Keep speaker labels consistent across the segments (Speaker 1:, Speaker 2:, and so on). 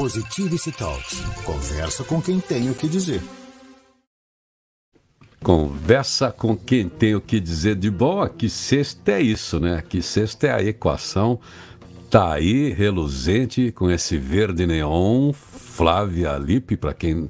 Speaker 1: Positivity Talks. Conversa com quem tem o que dizer.
Speaker 2: Conversa com quem tem o que dizer de bom. Que sexta é isso, né? Que sexta é a equação. Tá aí, reluzente, com esse verde neon. Flávia Lippe, para quem,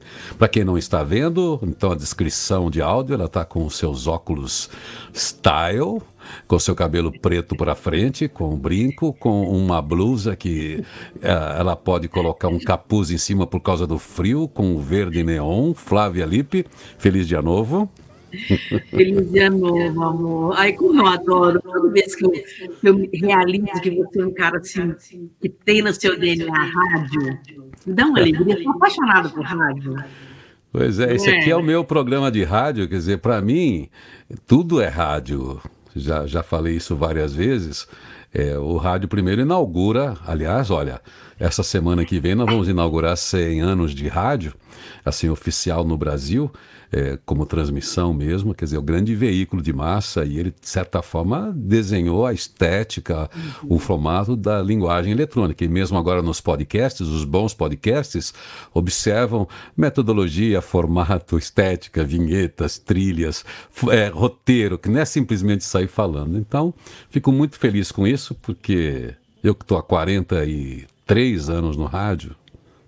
Speaker 2: quem não está vendo, então a descrição de áudio, ela tá com os seus óculos style, com seu cabelo preto para frente, com um brinco, com uma blusa que uh, ela pode colocar um capuz em cima por causa do frio, com verde neon. Flávia Lippe, feliz dia novo.
Speaker 3: Feliz dia novo, amor. Ai, como eu adoro. Toda vez que eu, eu realizo que você é um cara assim, que tem no seu DNA rádio, me dá uma alegria. Eu sou apaixonada por rádio.
Speaker 2: Pois é, esse aqui é o meu programa de rádio, quer dizer, para mim, tudo é rádio já, já falei isso várias vezes. É, o rádio primeiro inaugura, aliás, olha, essa semana que vem nós vamos inaugurar 100 anos de rádio, assim, oficial no Brasil é, como transmissão mesmo, quer dizer, o grande veículo de massa, e ele, de certa forma, desenhou a estética, uhum. o formato da linguagem eletrônica. E mesmo agora nos podcasts, os bons podcasts observam metodologia, formato, estética, vinhetas, trilhas, é, roteiro, que não é simplesmente sair falando. Então, fico muito feliz com isso, porque eu que estou há 43 anos no rádio,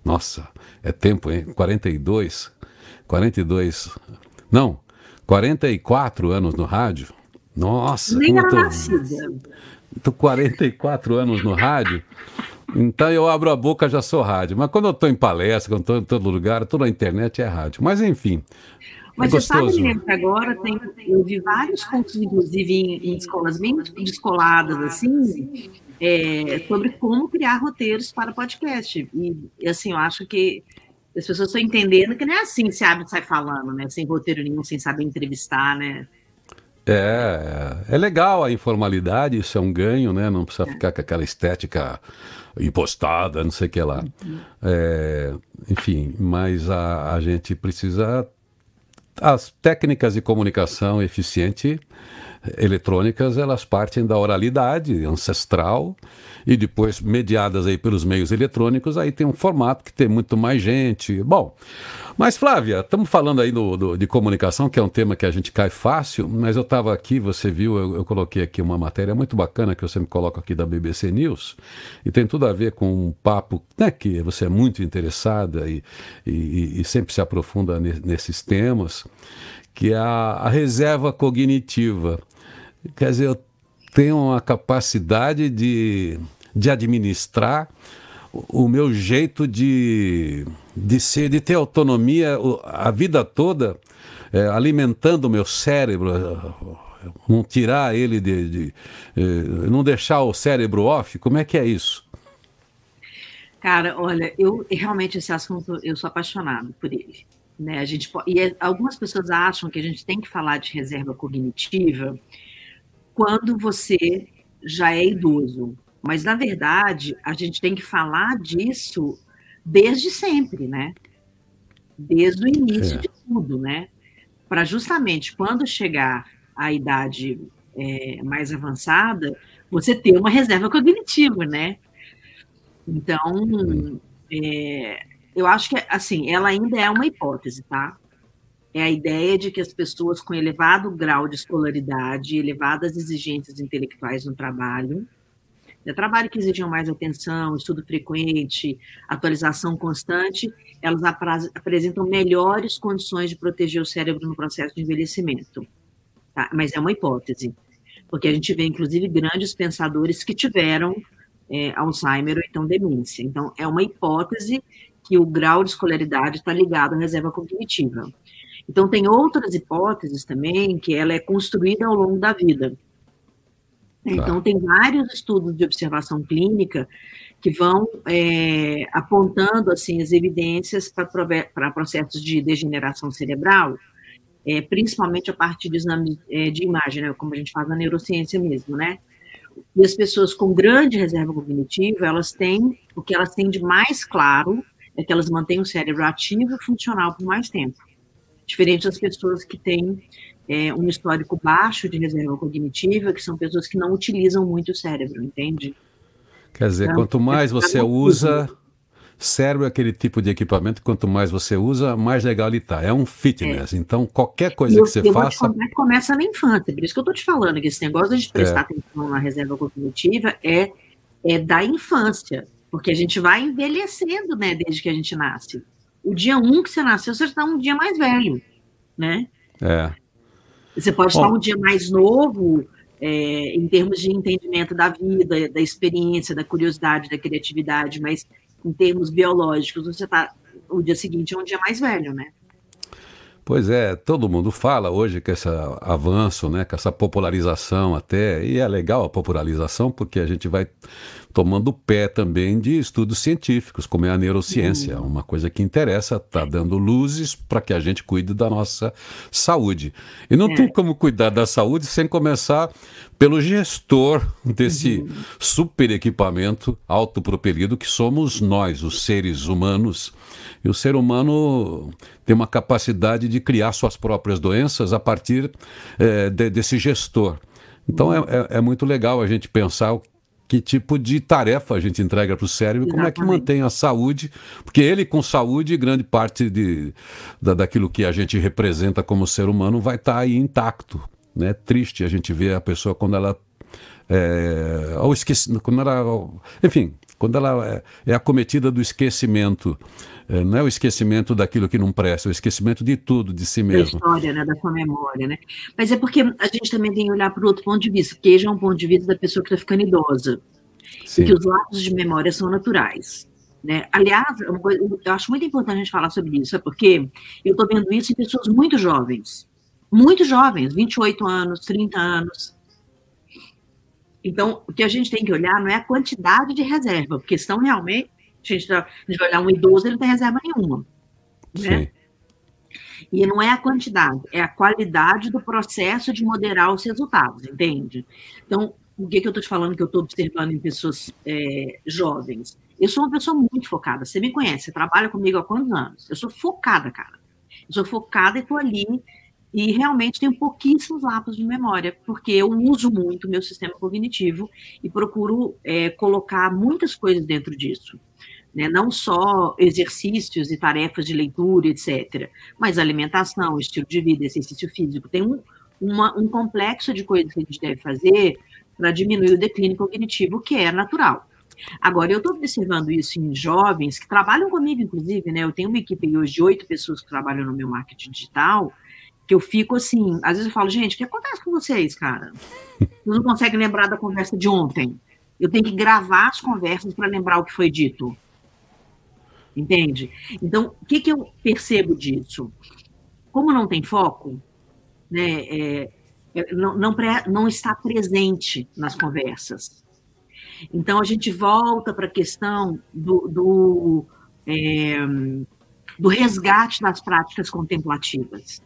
Speaker 2: nossa, é tempo, hein? 42, 42. Não, 44 anos no rádio. Nossa,
Speaker 3: Nem era
Speaker 2: tô,
Speaker 3: nascida.
Speaker 2: Tô 44 anos no rádio. Então eu abro a boca, já sou rádio. Mas quando eu estou em palestra, quando estou em todo lugar, toda a internet é rádio. Mas enfim.
Speaker 3: Mas é você sabe, né, que agora tem, eu vi vários cursos, inclusive em, em escolas bem descoladas, assim, é, sobre como criar roteiros para podcast. E, assim, eu acho que as pessoas estão entendendo que não é assim se abre e sai falando, né? Sem roteiro nenhum, sem saber entrevistar, né?
Speaker 2: É, é legal a informalidade, isso é um ganho, né? Não precisa é. ficar com aquela estética impostada, não sei o que lá. Uhum. É, enfim, mas a, a gente precisa. As técnicas de comunicação eficiente eletrônicas, elas partem da oralidade ancestral e depois mediadas aí pelos meios eletrônicos, aí tem um formato que tem muito mais gente. Bom, mas Flávia, estamos falando aí do, do, de comunicação, que é um tema que a gente cai fácil, mas eu estava aqui, você viu, eu, eu, coloquei aqui uma matéria muito bacana que eu sempre coloco aqui da BBC News, e tem tudo a ver com um papo né, que você é muito interessada e, e, e sempre se aprofunda nesses temas, que é a, a reserva cognitiva. Quer dizer, eu tenho uma capacidade de, de administrar o meu jeito de, de ser, de ter autonomia a vida toda, é, alimentando o meu cérebro, não tirar ele de, de, é, não deixar o cérebro off. Como é que é isso?
Speaker 3: Cara, olha, eu realmente esse assunto eu sou apaixonado por ele. Né? A gente e é, algumas pessoas acham que a gente tem que falar de reserva cognitiva quando você já é idoso. Mas, na verdade, a gente tem que falar disso desde sempre, né? Desde o início é. de tudo, né? Para justamente quando chegar a idade é, mais avançada, você ter uma reserva cognitiva, né? Então, é, eu acho que, assim, ela ainda é uma hipótese, tá? É a ideia de que as pessoas com elevado grau de escolaridade, elevadas exigências intelectuais no trabalho, né, trabalho que exigiam mais atenção, estudo frequente, atualização constante, elas apresentam melhores condições de proteger o cérebro no processo de envelhecimento. Tá? Mas é uma hipótese, porque a gente vê, inclusive, grandes pensadores que tiveram é, Alzheimer ou então demência. Então, é uma hipótese que o grau de escolaridade está ligado à reserva cognitiva. Então, tem outras hipóteses também que ela é construída ao longo da vida. Tá. Então, tem vários estudos de observação clínica que vão é, apontando assim as evidências para processos de degeneração cerebral, é, principalmente a partir de exames é, de imagem, né, como a gente faz na neurociência mesmo, né? E as pessoas com grande reserva cognitiva, elas têm, o que elas têm de mais claro é que elas mantêm o cérebro ativo e funcional por mais tempo diferente das pessoas que têm é, um histórico baixo de reserva cognitiva, que são pessoas que não utilizam muito o cérebro, entende?
Speaker 2: Quer dizer, então, quanto mais você usa, Cérebro é aquele tipo de equipamento quanto mais você usa, mais legal ele tá. É um fitness. É. Então, qualquer coisa eu, que você
Speaker 3: eu
Speaker 2: faça.
Speaker 3: Vou te começa na infância. Por isso que eu tô te falando que esse negócio de prestar é. atenção na reserva cognitiva é, é da infância. Porque a gente vai envelhecendo, né, desde que a gente nasce. O dia um que você nasceu, você está um dia mais velho, né?
Speaker 2: É.
Speaker 3: Você pode Bom, estar um dia mais novo, é, em termos de entendimento da vida, da experiência, da curiosidade, da criatividade, mas em termos biológicos, você está o dia seguinte é um dia mais velho, né?
Speaker 2: Pois é, todo mundo fala hoje que esse avanço, né, com essa popularização até, e é legal a popularização porque a gente vai tomando pé também de estudos científicos, como é a neurociência, uhum. uma coisa que interessa, está dando luzes para que a gente cuide da nossa saúde. E não é. tem como cuidar da saúde sem começar pelo gestor desse uhum. super equipamento autopropelido que somos nós, os seres humanos. E o ser humano tem uma capacidade de criar suas próprias doenças a partir é, de, desse gestor. Então é, é, é, muito legal a gente pensar que tipo de tarefa a gente entrega para o cérebro, como é que mantém a saúde, porque ele com saúde, grande parte de, da, daquilo que a gente representa como ser humano vai estar tá aí intacto. Né? Triste a gente ver a pessoa quando ela é, ou esqueci, quando ela, enfim, quando ela é, é acometida do esquecimento, é, não é o esquecimento daquilo que não presta, é o esquecimento de tudo, de si mesmo.
Speaker 3: Da história, né, da sua memória, né? Mas é porque a gente também tem que olhar para o outro ponto de vista, porque já é um ponto de vista da pessoa que está ficando idosa. Sim. E que os lapsos de memória são naturais. Né? Aliás, eu acho muito importante a gente falar sobre isso, é porque eu estou vendo isso em pessoas muito jovens. Muito jovens, 28 anos, 30 anos, então, o que a gente tem que olhar não é a quantidade de reserva, porque senão realmente, a gente, tá, a gente vai olhar um idoso, ele não tem reserva nenhuma. Né? Sim. E não é a quantidade, é a qualidade do processo de moderar os resultados, entende? Então, o que, que eu estou te falando que eu estou observando em pessoas é, jovens? Eu sou uma pessoa muito focada. Você me conhece, você trabalha comigo há quantos anos? Eu sou focada, cara. Eu sou focada e estou ali e realmente tenho pouquíssimos lapsos de memória, porque eu uso muito meu sistema cognitivo e procuro é, colocar muitas coisas dentro disso. Né? Não só exercícios e tarefas de leitura, etc., mas alimentação, estilo de vida, exercício físico. Tem um, uma, um complexo de coisas que a gente deve fazer para diminuir o declínio cognitivo, que é natural. Agora, eu estou observando isso em jovens que trabalham comigo, inclusive, né? Eu tenho uma equipe hoje de oito pessoas que trabalham no meu marketing digital, que eu fico assim, às vezes eu falo, gente, o que acontece com vocês, cara? Vocês não conseguem lembrar da conversa de ontem. Eu tenho que gravar as conversas para lembrar o que foi dito. Entende? Então, o que, que eu percebo disso? Como não tem foco, né, é, é não, não, não está presente nas conversas. Então, a gente volta para a questão do, do, é, do resgate das práticas contemplativas.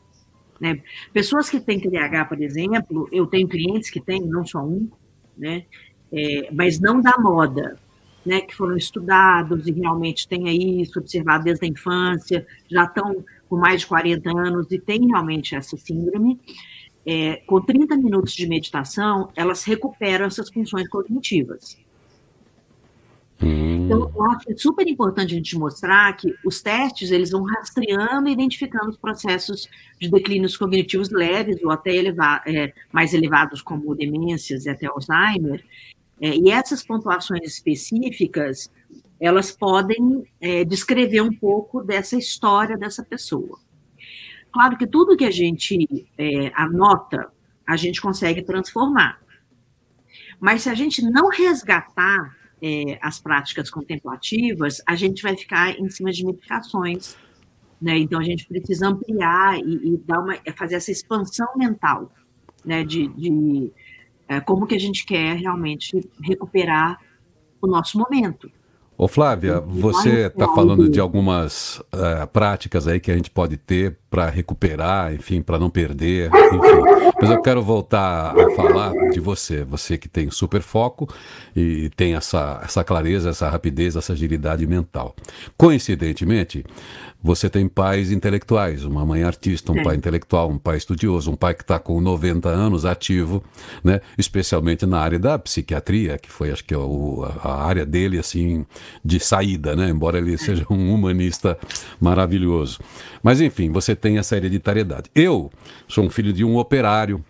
Speaker 3: Né? Pessoas que têm TDAH, por exemplo, eu tenho clientes que têm, não só um, né? É, mas não da moda, né? que foram estudados e realmente têm isso, observado desde a infância, já estão com mais de 40 anos e têm realmente essa síndrome. É, com 30 minutos de meditação, elas recuperam essas funções cognitivas.
Speaker 2: Hum.
Speaker 3: Então, eu acho é super importante a gente mostrar que os testes eles vão rastreando e identificando os processos de declínios cognitivos leves ou até eleva é, mais elevados, como demências e até Alzheimer. É, e essas pontuações específicas, elas podem é, descrever um pouco dessa história dessa pessoa. Claro que tudo que a gente é, anota, a gente consegue transformar. Mas se a gente não resgatar é, as práticas contemplativas, a gente vai ficar em cima de medicações. Né? Então, a gente precisa ampliar e, e dar uma, é, fazer essa expansão mental né? de, de é, como que a gente quer realmente recuperar o nosso momento.
Speaker 2: Ô Flávia, você está falando de algumas uh, práticas aí que a gente pode ter para recuperar, enfim, para não perder, enfim. Mas eu quero voltar a falar de você, você que tem super foco e tem essa, essa clareza, essa rapidez, essa agilidade mental. Coincidentemente, você tem pais intelectuais, uma mãe artista, um
Speaker 3: é.
Speaker 2: pai intelectual, um pai estudioso, um pai que está com 90 anos ativo, né? especialmente na área da psiquiatria, que foi, acho que, o, a área dele, assim, de saída, né? embora ele seja um humanista maravilhoso. Mas, enfim, você tem essa hereditariedade. Eu sou um filho de um operário,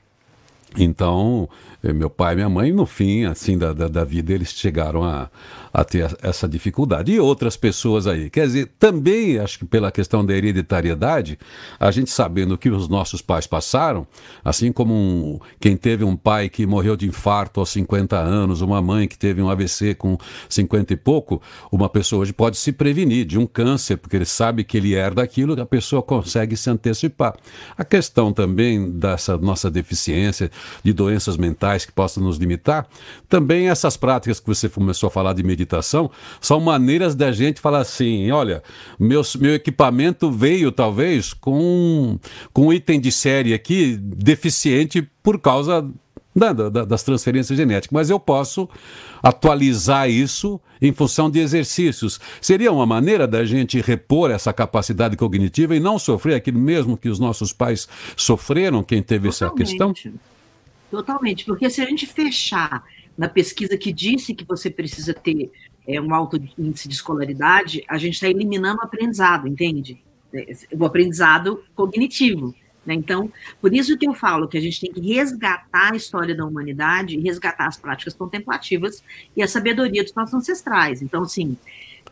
Speaker 2: então, eh, meu pai e minha mãe, no fim, assim, da, da, da vida, eles chegaram a, a ter essa dificuldade. E outras pessoas aí. Quer dizer, também, acho que pela questão da hereditariedade, a gente sabendo que os nossos pais passaram, assim como um, quem teve um pai que morreu de infarto aos 50 anos, uma mãe que teve um AVC com 50 e pouco, uma pessoa hoje pode se prevenir de um câncer, porque ele sabe que ele herda aquilo, a pessoa consegue se antecipar. A questão também dessa nossa deficiência, de doenças mentais que possam nos limitar, também essas práticas que você começou a falar de meditação, são maneiras da gente falar assim: olha, meu, meu equipamento veio talvez com, com um item de série aqui deficiente por causa da, da, das transferências genéticas, mas eu posso atualizar isso em função de exercícios. Seria uma maneira da gente repor essa capacidade cognitiva e não sofrer aquilo mesmo que os nossos pais sofreram, quem teve Totalmente. essa questão?
Speaker 3: Totalmente, porque se a gente fechar na pesquisa que disse que você precisa ter é, um alto índice de escolaridade, a gente está eliminando o aprendizado, entende? É, o aprendizado cognitivo. Né? Então, por isso que eu falo que a gente tem que resgatar a história da humanidade, resgatar as práticas contemplativas e a sabedoria dos nossos ancestrais. Então, assim,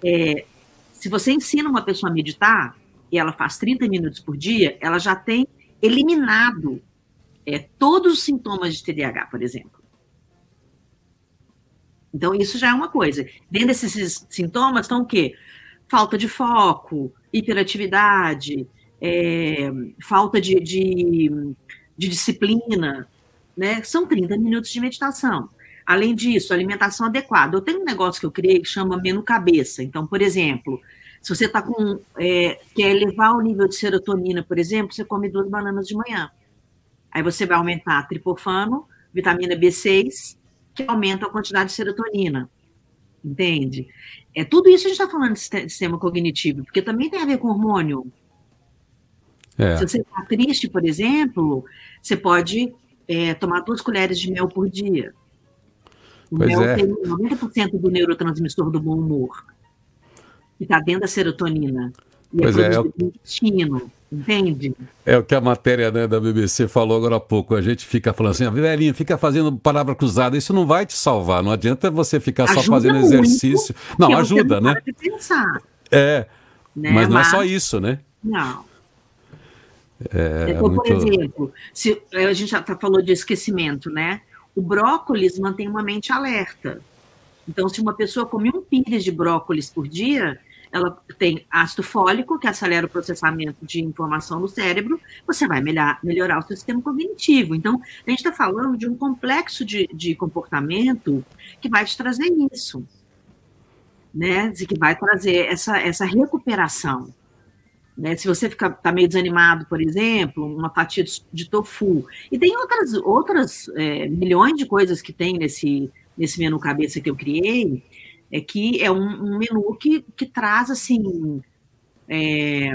Speaker 3: é, se você ensina uma pessoa a meditar e ela faz 30 minutos por dia, ela já tem eliminado é, todos os sintomas de TDAH, por exemplo. Então, isso já é uma coisa. Dentro desses sintomas estão o quê? Falta de foco, hiperatividade, é, falta de, de, de, disciplina, né? São 30 minutos de meditação. Além disso, alimentação adequada. Eu tenho um negócio que eu criei que chama menu cabeça. Então, por exemplo, se você está com é, quer elevar o nível de serotonina, por exemplo, você come duas bananas de manhã. Aí você vai aumentar tripofano, vitamina B6 que aumenta a quantidade de serotonina. Entende? É, tudo isso a gente está falando de sistema cognitivo, porque também tem a ver com hormônio. É. Se você está triste, por exemplo, você pode é, tomar duas colheres de mel por dia. O
Speaker 2: pois
Speaker 3: mel
Speaker 2: é.
Speaker 3: tem 90% do neurotransmissor do bom humor, que está dentro da serotonina. E
Speaker 2: pois
Speaker 3: é,
Speaker 2: é,
Speaker 3: é intestino. Entende?
Speaker 2: É o que a matéria né, da BBC falou agora há pouco. A gente fica falando assim, velhinho, fica fazendo palavra cruzada. Isso não vai te salvar. Não adianta você ficar
Speaker 3: ajuda
Speaker 2: só fazendo
Speaker 3: muito,
Speaker 2: exercício. Não, ajuda,
Speaker 3: não
Speaker 2: né?
Speaker 3: De pensar,
Speaker 2: é.
Speaker 3: né?
Speaker 2: Mas não é só isso, né?
Speaker 3: Não.
Speaker 2: É,
Speaker 3: então,
Speaker 2: muito...
Speaker 3: Por exemplo, se, a gente já tá, falou de esquecimento, né? O brócolis mantém uma mente alerta. Então, se uma pessoa come um pires de brócolis por dia, ela tem ácido fólico, que acelera o processamento de informação no cérebro, você vai melhorar, melhorar o seu sistema cognitivo. Então, a gente está falando de um complexo de, de comportamento que vai te trazer isso, né? Que vai trazer essa, essa recuperação. Né? Se você está meio desanimado, por exemplo, uma fatia de tofu. E tem outras, outras é, milhões de coisas que tem nesse, nesse menu cabeça que eu criei, é que é um, um menu que, que traz assim é,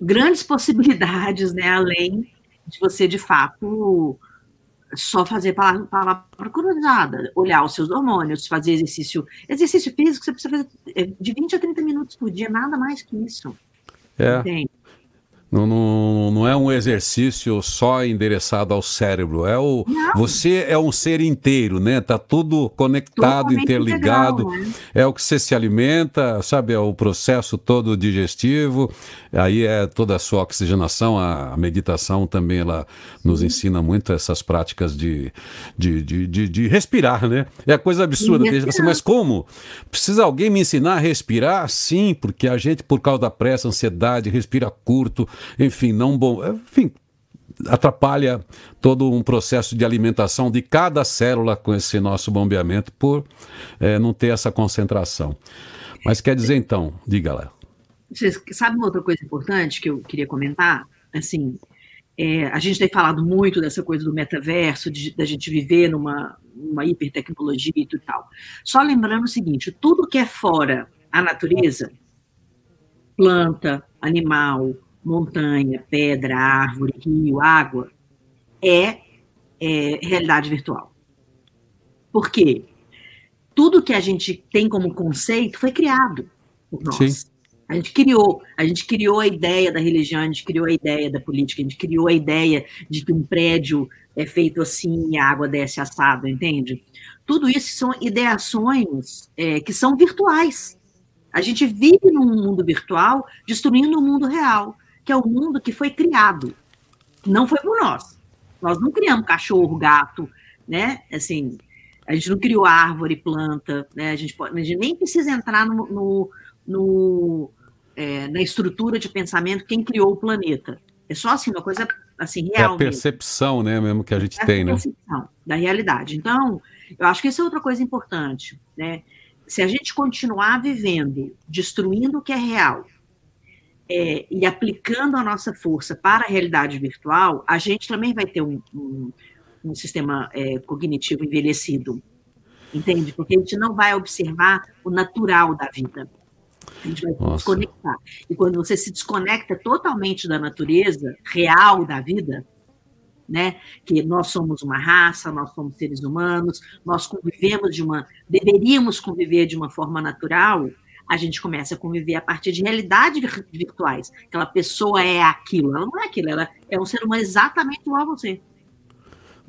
Speaker 3: grandes possibilidades, né, além de você de fato só fazer palavra, palavra cruzada, olhar os seus hormônios, fazer exercício, exercício físico, você precisa fazer é, de 20 a 30 minutos por dia, nada mais que isso.
Speaker 2: É. Entende? Não, não, não é um exercício só endereçado ao cérebro. É o, você é um ser inteiro, né? Tá tudo conectado, Totalmente interligado. Integral, né? É o que você se alimenta, sabe? É o processo todo digestivo. Aí é toda a sua oxigenação. A, a meditação também ela nos ensina muito essas práticas de, de, de, de, de respirar, né? É coisa absurda. Que assim, mas como? Precisa alguém me ensinar a respirar? Sim, porque a gente, por causa da pressa, ansiedade, respira curto enfim, não bom, enfim, atrapalha todo um processo de alimentação de cada célula com esse nosso bombeamento por é, não ter essa concentração. Mas quer dizer então, diga lá.
Speaker 3: Vocês sabem uma outra coisa importante que eu queria comentar? Assim, é, a gente tem falado muito dessa coisa do metaverso, de, da gente viver numa, numa hipertecnologia e tudo tal. Só lembrando o seguinte: tudo que é fora a natureza planta, animal, montanha, pedra, árvore, rio, água, é, é realidade virtual. Por quê? Tudo que a gente tem como conceito foi criado por nós. Sim. A gente criou, a gente criou a ideia da religião, a gente criou a ideia da política, a gente criou a ideia de que um prédio é feito assim e a água desce assado, entende? Tudo isso são ideações é, que são virtuais. A gente vive num mundo virtual destruindo o mundo real, que é o mundo que foi criado. Não foi por nós. Nós não criamos cachorro, gato, né? Assim, a gente não criou árvore, planta, né? A gente, pode, a gente nem precisa entrar no, no, no é, na estrutura de pensamento quem criou o planeta. É só assim, uma coisa assim, real.
Speaker 2: É a percepção, mesmo. né, mesmo que a gente é tem, a né? percepção
Speaker 3: da realidade. Então, eu acho que isso é outra coisa importante, né? Se a gente continuar vivendo, destruindo o que é real, é, e aplicando a nossa força para a realidade virtual, a gente também vai ter um, um, um sistema é, cognitivo envelhecido, entende? Porque a gente não vai observar o natural da vida. A gente vai Nossa. se desconectar. E quando você se desconecta totalmente da natureza real da vida, né? Que nós somos uma raça, nós somos seres humanos, nós convivemos de uma, deveríamos conviver de uma forma natural. A gente começa a conviver a partir de realidades virtuais. Aquela pessoa é aquilo, ela não é aquilo, ela é um ser humano exatamente igual a você.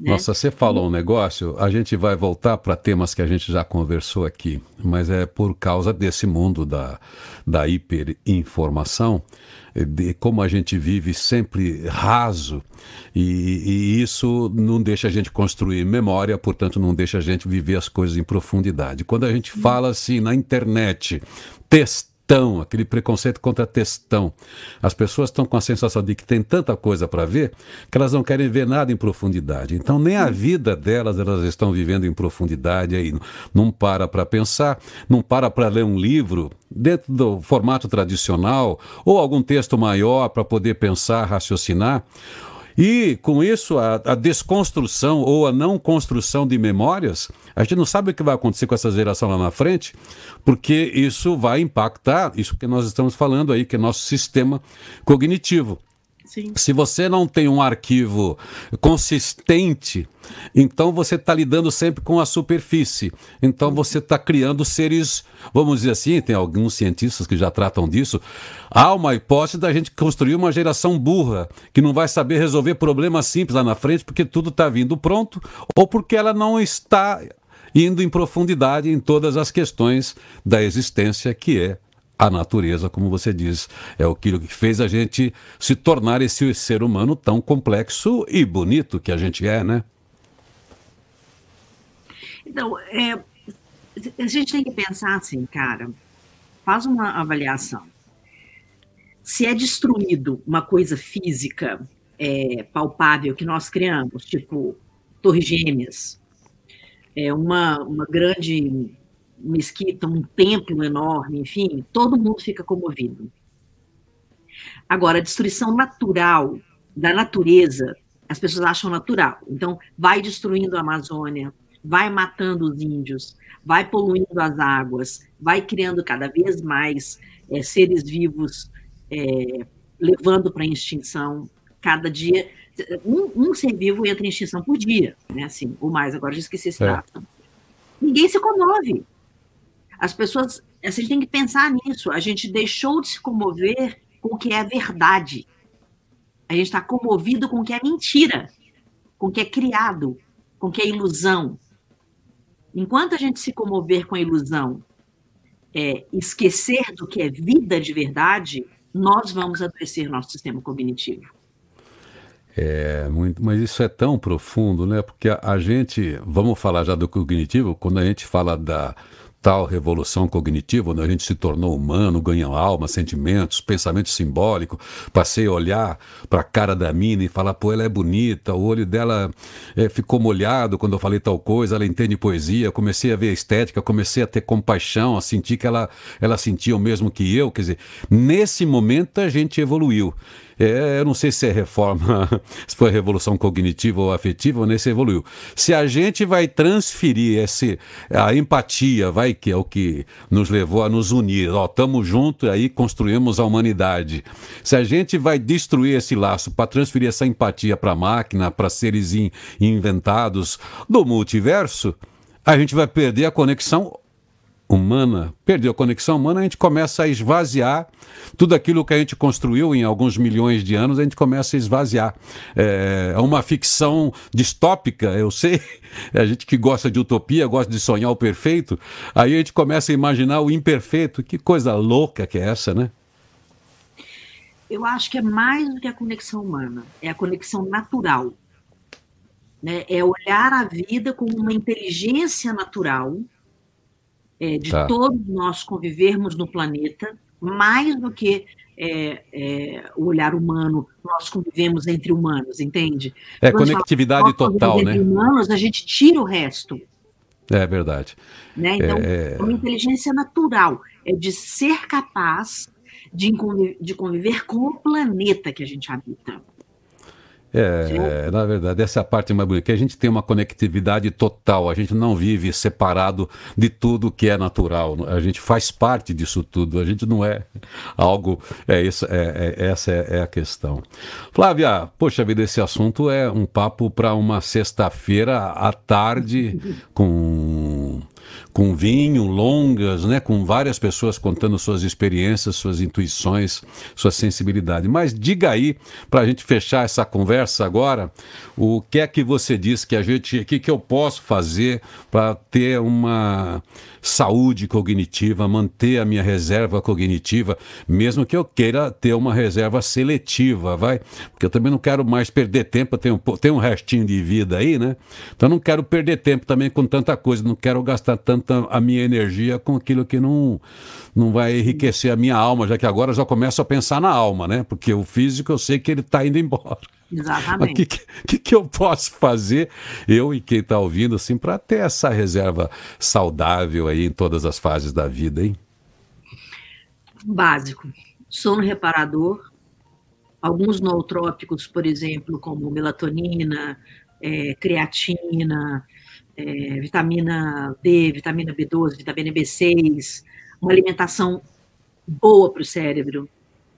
Speaker 2: Né? Nossa, você falou um negócio, a gente vai voltar para temas que a gente já conversou aqui, mas é por causa desse mundo da, da hiperinformação, de como a gente vive sempre raso, e, e, isso não deixa a gente construir memória, portanto, não deixa a gente viver as coisas em profundidade. Quando a gente fala assim na internet, testar, textão, aquele preconceito contra textão. As pessoas estão com a sensação de que tem tanta coisa para ver que elas não querem ver nada em profundidade. Então, nem a vida delas elas estão vivendo em profundidade aí. Não para para pensar, não para para ler um livro dentro do formato tradicional ou algum texto maior para poder pensar, raciocinar. E com isso, a, a, desconstrução ou a não construção de memórias, a gente não sabe o que vai acontecer com essa geração lá na frente, porque isso vai impactar isso que nós estamos falando aí, que é nosso sistema cognitivo. Se você não tem um arquivo consistente, então você está lidando sempre com a superfície. Então você está criando seres, vamos dizer assim, tem alguns cientistas que já tratam disso. Há uma hipótese da gente construir uma geração burra, que não vai saber resolver problemas simples lá na frente, porque tudo está vindo pronto, ou porque ela não está indo em profundidade em todas as questões da existência, que é a natureza, como você diz, é aquilo que fez a gente se tornar esse ser humano tão complexo e bonito que a gente é, né?
Speaker 3: Então, é, a gente tem que pensar assim, cara, faz uma avaliação. Se é destruído uma coisa física é, palpável que nós criamos, tipo torres gêmeas, é, uma, uma grande mesquita, um templo enorme, enfim, todo mundo fica comovido. Agora, a destruição natural da natureza, as pessoas acham natural. Então, vai destruindo a Amazônia, vai matando os índios, vai poluindo as águas, vai criando cada vez mais é, seres vivos, é, levando para a extinção. Cada dia, um, um, ser vivo entra em extinção por dia, né? Assim, ou mais, agora já esqueci esse é. Ninguém se comove. As pessoas, a gente tem que pensar nisso. A gente deixou de se comover com o que é verdade. A gente está comovido com o que é mentira, com o que é criado, com o que é ilusão. Enquanto a gente se comover com a ilusão, é, esquecer do que é vida de verdade, nós vamos adoecer nosso sistema cognitivo.
Speaker 2: É, muito, mas isso é tão profundo, né? Porque a, a gente, vamos falar já do cognitivo, quando a gente fala da, tal revolução cognitiva, onde a gente se tornou humano, ganha alma, sentimentos, pensamento simbólico. Passei a olhar para a cara da mina e falar, pô, ela é bonita, o olho dela é, ficou molhado quando eu falei tal coisa, ela entende poesia. Comecei a ver a estética, comecei a ter compaixão, a sentir que ela, ela sentia o mesmo que eu. Quer dizer, nesse momento a gente evoluiu. É, eu não sei se é reforma, se foi revolução cognitiva ou afetiva, nem se evoluiu. Se a gente vai transferir esse, a empatia, vai que é o que nos levou a nos unir, ó, estamos juntos aí construímos a humanidade. Se a gente vai destruir esse laço para transferir essa empatia para a máquina, para seres in, inventados do multiverso, a gente vai perder a conexão humana, perdeu a conexão humana, a gente começa a esvaziar tudo aquilo que a gente construiu em alguns milhões de anos, a gente começa a esvaziar. É, é uma ficção distópica, eu sei, a gente que gosta de utopia, gosta de sonhar o perfeito, aí a gente começa a imaginar o imperfeito. Que coisa louca que é essa, né?
Speaker 3: Eu acho que é mais do que a conexão humana, é a conexão natural. Né? É olhar a vida como uma inteligência natural é, de tá. todos nós convivermos no planeta, mais do que é, é, o olhar humano, nós convivemos entre humanos, entende?
Speaker 2: É Quando conectividade total, né? Entre
Speaker 3: humanos, a gente tira o resto.
Speaker 2: É verdade.
Speaker 3: Né? Então, é... uma inteligência natural é de ser capaz de conviver, de conviver com o planeta que a gente habita.
Speaker 2: É, na verdade, essa é a parte mais bonita, que a gente tem uma conectividade total, a gente não vive separado de tudo que é natural, a gente faz parte disso tudo, a gente não é algo, é, isso, é, é essa é, é, a questão. Flávia, poxa vida, esse assunto é um papo para uma sexta-feira à tarde com com vinho, longas, né, com várias pessoas contando suas experiências, suas intuições, sua sensibilidade. Mas diga aí, para a gente fechar essa conversa agora, o que é que você diz que a gente, que, que eu posso fazer para ter uma saúde cognitiva, manter a minha reserva cognitiva, mesmo que eu queira ter uma reserva seletiva, vai? Porque eu também não quero mais perder tempo, eu tenho, tenho um restinho de vida aí, né? Então não quero perder tempo também com tanta coisa, não quero gastar tanta a minha energia com aquilo que não, não vai enriquecer a minha alma, já que agora eu já começo a pensar na alma, né? Porque o físico eu sei que ele está indo embora.
Speaker 3: Exatamente.
Speaker 2: O que, que, que, eu posso fazer, eu e quem está ouvindo, assim, para ter essa reserva saudável aí em todas as fases da vida, hein?
Speaker 3: Básico. Sono reparador, alguns nootrópicos, por exemplo, como melatonina, é, creatina, é, vitamina D, vitamina B12, vitamina B6, uma alimentação boa para o cérebro,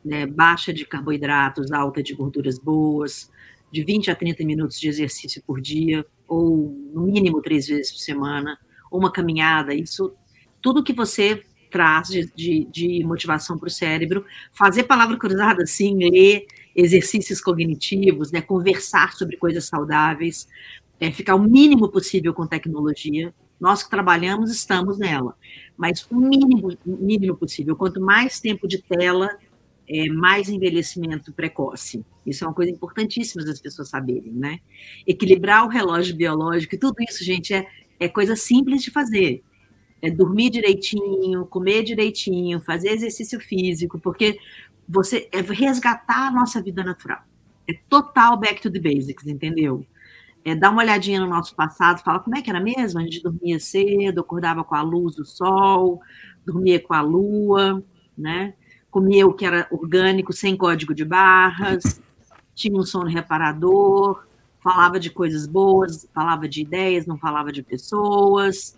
Speaker 3: né, baixa de carboidratos, alta de gorduras boas, de 20 a 30 minutos de exercício por dia, ou no mínimo três vezes por semana, uma caminhada, isso, tudo que você traz de, de, de motivação para o cérebro, fazer palavra cruzada, sim, ler exercícios cognitivos, né, conversar sobre coisas saudáveis, é, ficar o mínimo possível com tecnologia. Nós que trabalhamos estamos nela, mas o mínimo, mínimo possível. Quanto mais tempo de tela, é, mais envelhecimento precoce. Isso é uma coisa importantíssima das pessoas saberem, né? Equilibrar o relógio biológico, tudo isso, gente, é, é coisa simples de fazer. É dormir direitinho, comer direitinho, fazer exercício físico, porque você é resgatar a nossa vida natural. É total back to the basics, entendeu? É dar uma olhadinha no nosso passado, falar como é que era mesmo? A gente dormia cedo, acordava com a luz do sol, dormia com a lua, né? Comia o que era orgânico, sem código de barras, tinha um sono reparador, falava de coisas boas, falava de ideias, não falava de pessoas,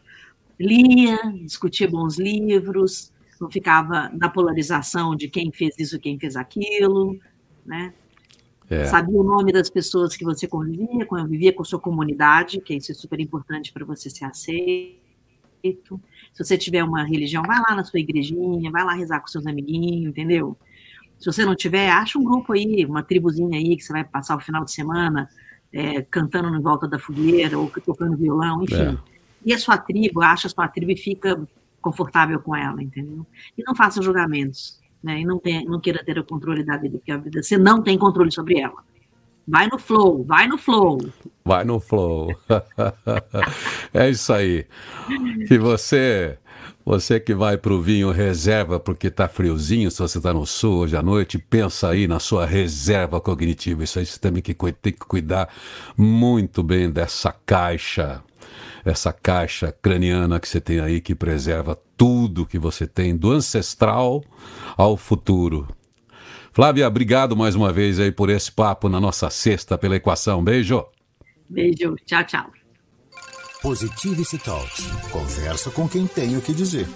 Speaker 3: lia, discutia bons livros, não ficava na polarização de quem fez isso, quem fez aquilo, né? É. Sabia o nome das pessoas que você convivia, convivia com a sua comunidade, que isso é super importante para você ser aceito. Se você tiver uma religião, vai lá na sua igrejinha, vai lá rezar com seus amiguinhos, entendeu? Se você não tiver, acha um grupo aí, uma tribuzinha aí que você vai passar o final de semana é, cantando em volta da fogueira ou tocando violão, enfim. É. E a sua tribo, acha a sua tribo e fica confortável com ela, entendeu? E não faça julgamentos, né? E não, tem, não queira ter o controle da vida, porque a vida você não tem controle sobre ela. Vai no flow, vai no flow.
Speaker 2: Vai no flow. é isso aí. E você, você que vai para o vinho reserva porque está friozinho, se você está no sul hoje à noite, pensa aí na sua reserva cognitiva. Isso aí você também que tem que cuidar muito bem dessa caixa, essa caixa craniana que você tem aí que preserva tudo que você tem, do ancestral ao futuro. Flávia, obrigado mais uma vez aí por esse papo na nossa sexta pela equação. Beijo.
Speaker 3: Beijo. Tchau, tchau.
Speaker 1: Positivity Talks. Conversa com quem tem o que dizer.